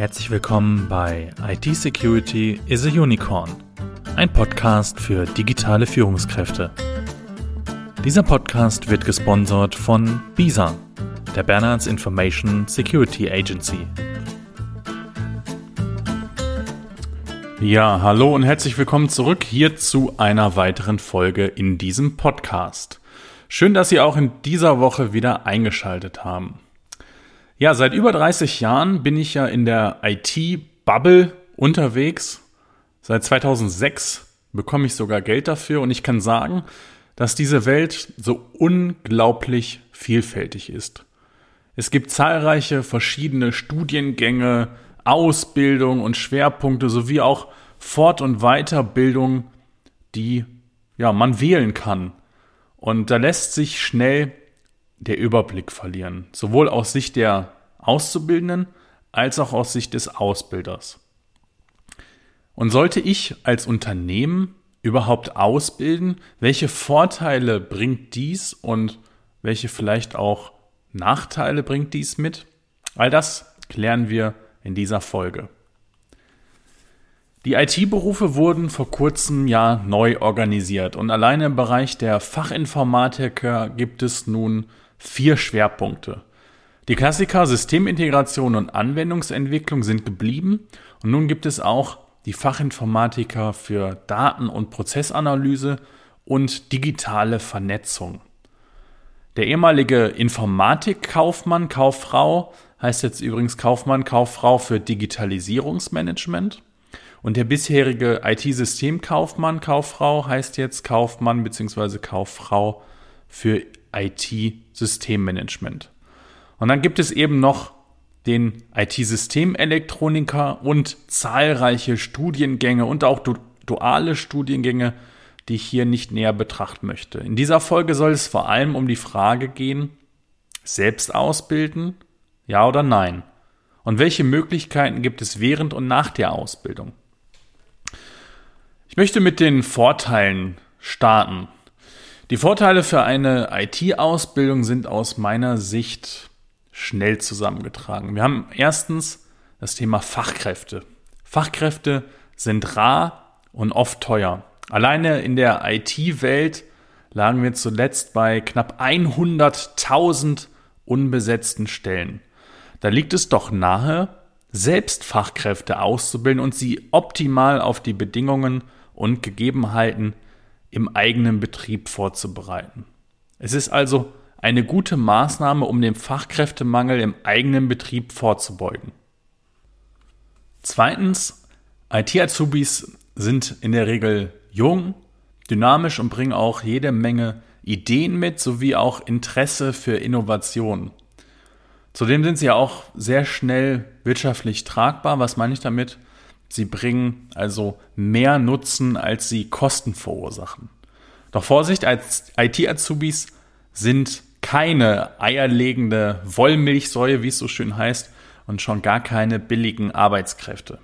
Herzlich willkommen bei IT Security is a Unicorn, ein Podcast für digitale Führungskräfte. Dieser Podcast wird gesponsert von BISA, der Bernards Information Security Agency. Ja, hallo und herzlich willkommen zurück hier zu einer weiteren Folge in diesem Podcast. Schön, dass Sie auch in dieser Woche wieder eingeschaltet haben. Ja, seit über 30 Jahren bin ich ja in der IT-Bubble unterwegs. Seit 2006 bekomme ich sogar Geld dafür und ich kann sagen, dass diese Welt so unglaublich vielfältig ist. Es gibt zahlreiche verschiedene Studiengänge, Ausbildung und Schwerpunkte sowie auch Fort- und Weiterbildung, die ja, man wählen kann. Und da lässt sich schnell der Überblick verlieren, sowohl aus Sicht der Auszubildenden als auch aus Sicht des Ausbilders. Und sollte ich als Unternehmen überhaupt ausbilden, welche Vorteile bringt dies und welche vielleicht auch Nachteile bringt dies mit? All das klären wir in dieser Folge. Die IT-Berufe wurden vor kurzem ja neu organisiert und alleine im Bereich der Fachinformatiker gibt es nun vier Schwerpunkte. Die Klassiker Systemintegration und Anwendungsentwicklung sind geblieben und nun gibt es auch die Fachinformatiker für Daten- und Prozessanalyse und digitale Vernetzung. Der ehemalige Informatikkaufmann, Kauffrau heißt jetzt übrigens Kaufmann, Kauffrau für Digitalisierungsmanagement. Und der bisherige IT-Systemkaufmann, Kauffrau heißt jetzt Kaufmann bzw. Kauffrau für IT-Systemmanagement. Und dann gibt es eben noch den IT-Systemelektroniker und zahlreiche Studiengänge und auch du duale Studiengänge, die ich hier nicht näher betrachten möchte. In dieser Folge soll es vor allem um die Frage gehen, selbst ausbilden, ja oder nein? Und welche Möglichkeiten gibt es während und nach der Ausbildung? Ich möchte mit den Vorteilen starten. Die Vorteile für eine IT-Ausbildung sind aus meiner Sicht schnell zusammengetragen. Wir haben erstens das Thema Fachkräfte. Fachkräfte sind rar und oft teuer. Alleine in der IT-Welt lagen wir zuletzt bei knapp 100.000 unbesetzten Stellen. Da liegt es doch nahe, selbst Fachkräfte auszubilden und sie optimal auf die Bedingungen und Gegebenheiten im eigenen Betrieb vorzubereiten. Es ist also eine gute Maßnahme, um dem Fachkräftemangel im eigenen Betrieb vorzubeugen. Zweitens, IT-Azubis sind in der Regel jung, dynamisch und bringen auch jede Menge Ideen mit, sowie auch Interesse für Innovation. Zudem sind sie auch sehr schnell wirtschaftlich tragbar. Was meine ich damit? Sie bringen also mehr Nutzen, als sie Kosten verursachen. Doch Vorsicht, als IT-Azubis sind keine eierlegende Wollmilchsäue, wie es so schön heißt, und schon gar keine billigen Arbeitskräfte.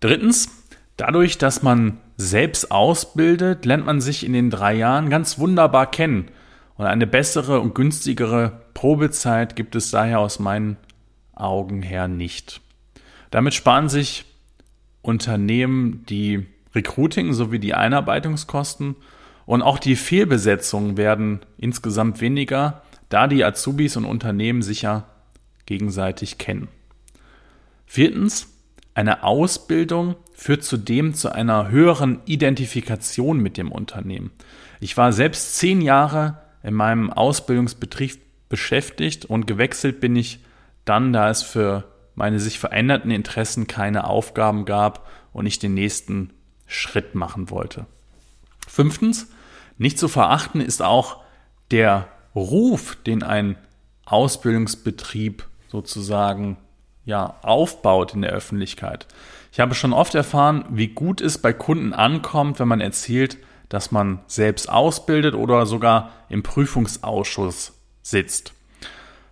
Drittens, dadurch, dass man selbst ausbildet, lernt man sich in den drei Jahren ganz wunderbar kennen. Und eine bessere und günstigere Probezeit gibt es daher aus meinen Augen her nicht. Damit sparen sich Unternehmen die Recruiting sowie die Einarbeitungskosten und auch die Fehlbesetzungen werden insgesamt weniger, da die Azubis und Unternehmen sich ja gegenseitig kennen. Viertens, eine Ausbildung führt zudem zu einer höheren Identifikation mit dem Unternehmen. Ich war selbst zehn Jahre in meinem Ausbildungsbetrieb beschäftigt und gewechselt bin ich dann, da es für meine sich veränderten Interessen keine Aufgaben gab und ich den nächsten Schritt machen wollte. Fünftens, nicht zu verachten ist auch der Ruf, den ein Ausbildungsbetrieb sozusagen ja, aufbaut in der Öffentlichkeit. Ich habe schon oft erfahren, wie gut es bei Kunden ankommt, wenn man erzählt, dass man selbst ausbildet oder sogar im Prüfungsausschuss sitzt.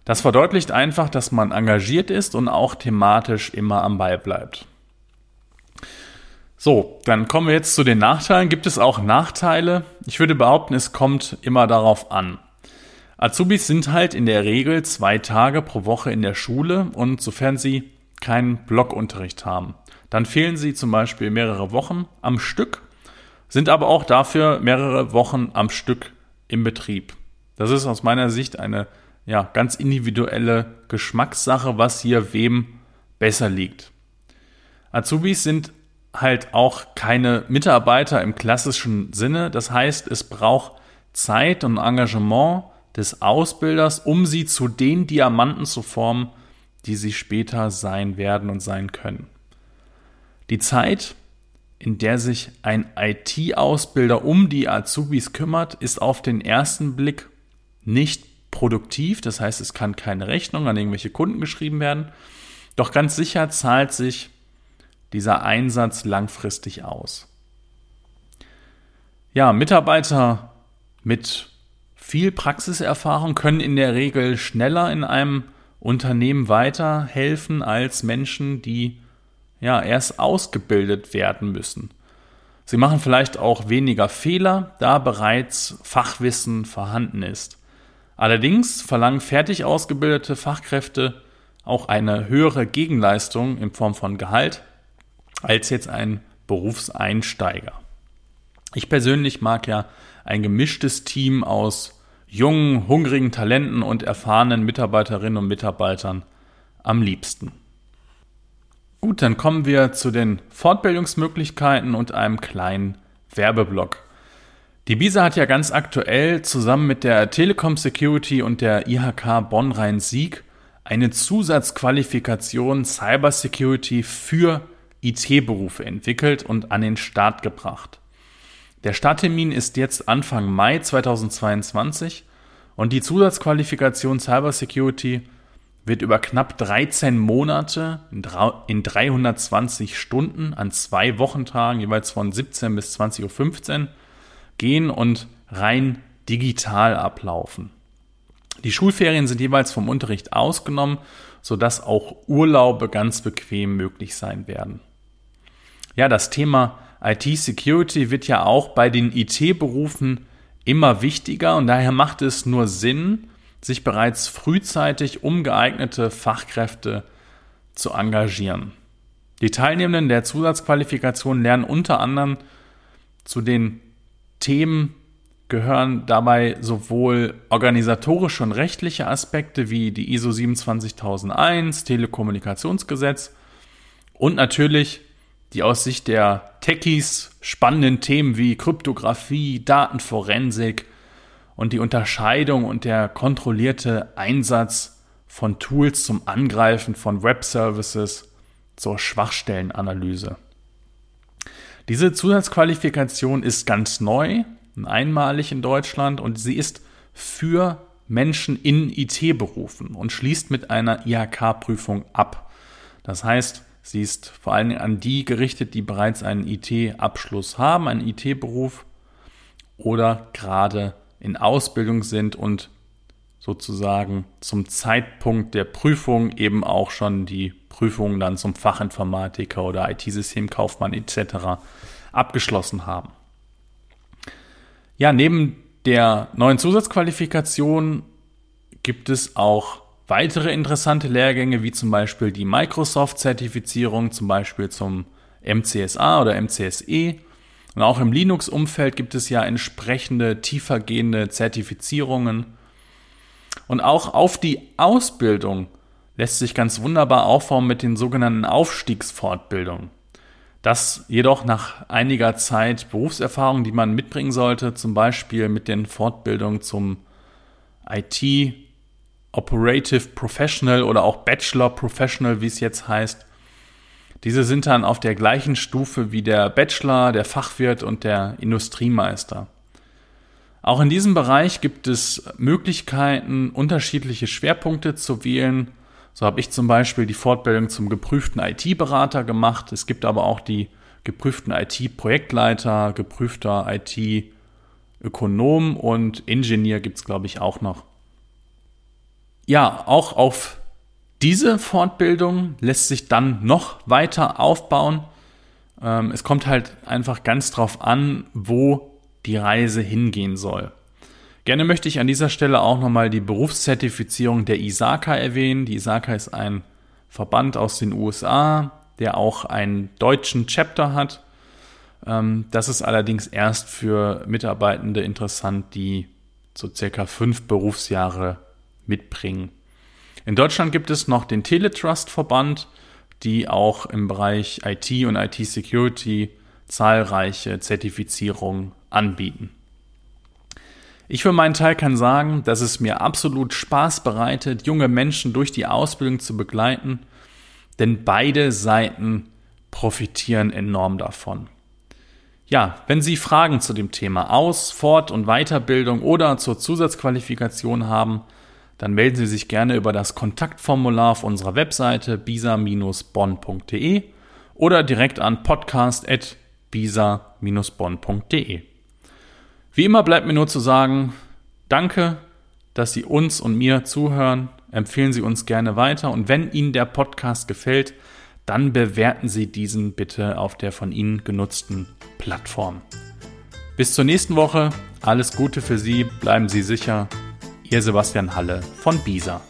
Das verdeutlicht einfach, dass man engagiert ist und auch thematisch immer am Ball bleibt. So, dann kommen wir jetzt zu den Nachteilen. Gibt es auch Nachteile? Ich würde behaupten, es kommt immer darauf an. Azubis sind halt in der Regel zwei Tage pro Woche in der Schule und sofern sie keinen Blockunterricht haben. Dann fehlen sie zum Beispiel mehrere Wochen am Stück, sind aber auch dafür mehrere Wochen am Stück im Betrieb. Das ist aus meiner Sicht eine ja, ganz individuelle Geschmackssache, was hier wem besser liegt. Azubis sind halt auch keine Mitarbeiter im klassischen Sinne. Das heißt, es braucht Zeit und Engagement des Ausbilders, um sie zu den Diamanten zu formen, die sie später sein werden und sein können. Die Zeit, in der sich ein IT-Ausbilder um die Azubis kümmert, ist auf den ersten Blick nicht produktiv. Das heißt, es kann keine Rechnung an irgendwelche Kunden geschrieben werden. Doch ganz sicher zahlt sich dieser Einsatz langfristig aus. Ja, Mitarbeiter mit viel Praxiserfahrung können in der Regel schneller in einem Unternehmen weiterhelfen als Menschen, die ja erst ausgebildet werden müssen. Sie machen vielleicht auch weniger Fehler, da bereits Fachwissen vorhanden ist. Allerdings verlangen fertig ausgebildete Fachkräfte auch eine höhere Gegenleistung in Form von Gehalt als jetzt ein Berufseinsteiger. Ich persönlich mag ja ein gemischtes Team aus jungen, hungrigen Talenten und erfahrenen Mitarbeiterinnen und Mitarbeitern am liebsten. Gut, dann kommen wir zu den Fortbildungsmöglichkeiten und einem kleinen Werbeblock. Die BISA hat ja ganz aktuell zusammen mit der Telekom Security und der IHK Bonn-Rhein-Sieg eine Zusatzqualifikation Cybersecurity für IT-Berufe entwickelt und an den Start gebracht. Der Starttermin ist jetzt Anfang Mai 2022 und die Zusatzqualifikation Cybersecurity wird über knapp 13 Monate in 320 Stunden an zwei Wochentagen, jeweils von 17 bis 20.15 Uhr, gehen und rein digital ablaufen. Die Schulferien sind jeweils vom Unterricht ausgenommen, sodass auch Urlaube ganz bequem möglich sein werden. Ja, das Thema IT-Security wird ja auch bei den IT-Berufen immer wichtiger und daher macht es nur Sinn, sich bereits frühzeitig um geeignete Fachkräfte zu engagieren. Die Teilnehmenden der Zusatzqualifikation lernen unter anderem zu den Themen gehören dabei sowohl organisatorische und rechtliche Aspekte wie die ISO 27001, Telekommunikationsgesetz und natürlich die aus Sicht der Techies spannenden Themen wie Kryptographie, Datenforensik und die Unterscheidung und der kontrollierte Einsatz von Tools zum Angreifen von Web-Services zur Schwachstellenanalyse. Diese Zusatzqualifikation ist ganz neu, einmalig in Deutschland und sie ist für Menschen in IT-Berufen und schließt mit einer IHK-Prüfung ab. Das heißt, Sie ist vor allem an die gerichtet, die bereits einen IT-Abschluss haben, einen IT-Beruf oder gerade in Ausbildung sind und sozusagen zum Zeitpunkt der Prüfung eben auch schon die Prüfungen dann zum Fachinformatiker oder IT-Systemkaufmann etc. abgeschlossen haben. Ja, neben der neuen Zusatzqualifikation gibt es auch weitere interessante Lehrgänge, wie zum Beispiel die Microsoft-Zertifizierung, zum Beispiel zum MCSA oder MCSE. Und auch im Linux-Umfeld gibt es ja entsprechende tiefergehende Zertifizierungen. Und auch auf die Ausbildung lässt sich ganz wunderbar aufbauen mit den sogenannten Aufstiegsfortbildungen. Das jedoch nach einiger Zeit Berufserfahrung, die man mitbringen sollte, zum Beispiel mit den Fortbildungen zum IT- Operative Professional oder auch Bachelor Professional, wie es jetzt heißt. Diese sind dann auf der gleichen Stufe wie der Bachelor, der Fachwirt und der Industriemeister. Auch in diesem Bereich gibt es Möglichkeiten, unterschiedliche Schwerpunkte zu wählen. So habe ich zum Beispiel die Fortbildung zum geprüften IT-Berater gemacht. Es gibt aber auch die geprüften IT-Projektleiter, geprüfter IT-Ökonom und Ingenieur gibt es, glaube ich, auch noch ja, auch auf diese Fortbildung lässt sich dann noch weiter aufbauen. Ähm, es kommt halt einfach ganz drauf an, wo die Reise hingehen soll. Gerne möchte ich an dieser Stelle auch nochmal die Berufszertifizierung der ISAKA erwähnen. Die ISAKA ist ein Verband aus den USA, der auch einen deutschen Chapter hat. Ähm, das ist allerdings erst für Mitarbeitende interessant, die so circa fünf Berufsjahre mitbringen. In Deutschland gibt es noch den Teletrust-Verband, die auch im Bereich IT und IT-Security zahlreiche Zertifizierungen anbieten. Ich für meinen Teil kann sagen, dass es mir absolut Spaß bereitet, junge Menschen durch die Ausbildung zu begleiten, denn beide Seiten profitieren enorm davon. Ja, wenn Sie Fragen zu dem Thema Aus-, Fort- und Weiterbildung oder zur Zusatzqualifikation haben, dann melden Sie sich gerne über das Kontaktformular auf unserer Webseite bisa-bonn.de oder direkt an podcast.bisa-bonn.de. Wie immer bleibt mir nur zu sagen, danke, dass Sie uns und mir zuhören. Empfehlen Sie uns gerne weiter und wenn Ihnen der Podcast gefällt, dann bewerten Sie diesen bitte auf der von Ihnen genutzten Plattform. Bis zur nächsten Woche. Alles Gute für Sie. Bleiben Sie sicher. Ihr Sebastian Halle von BISA.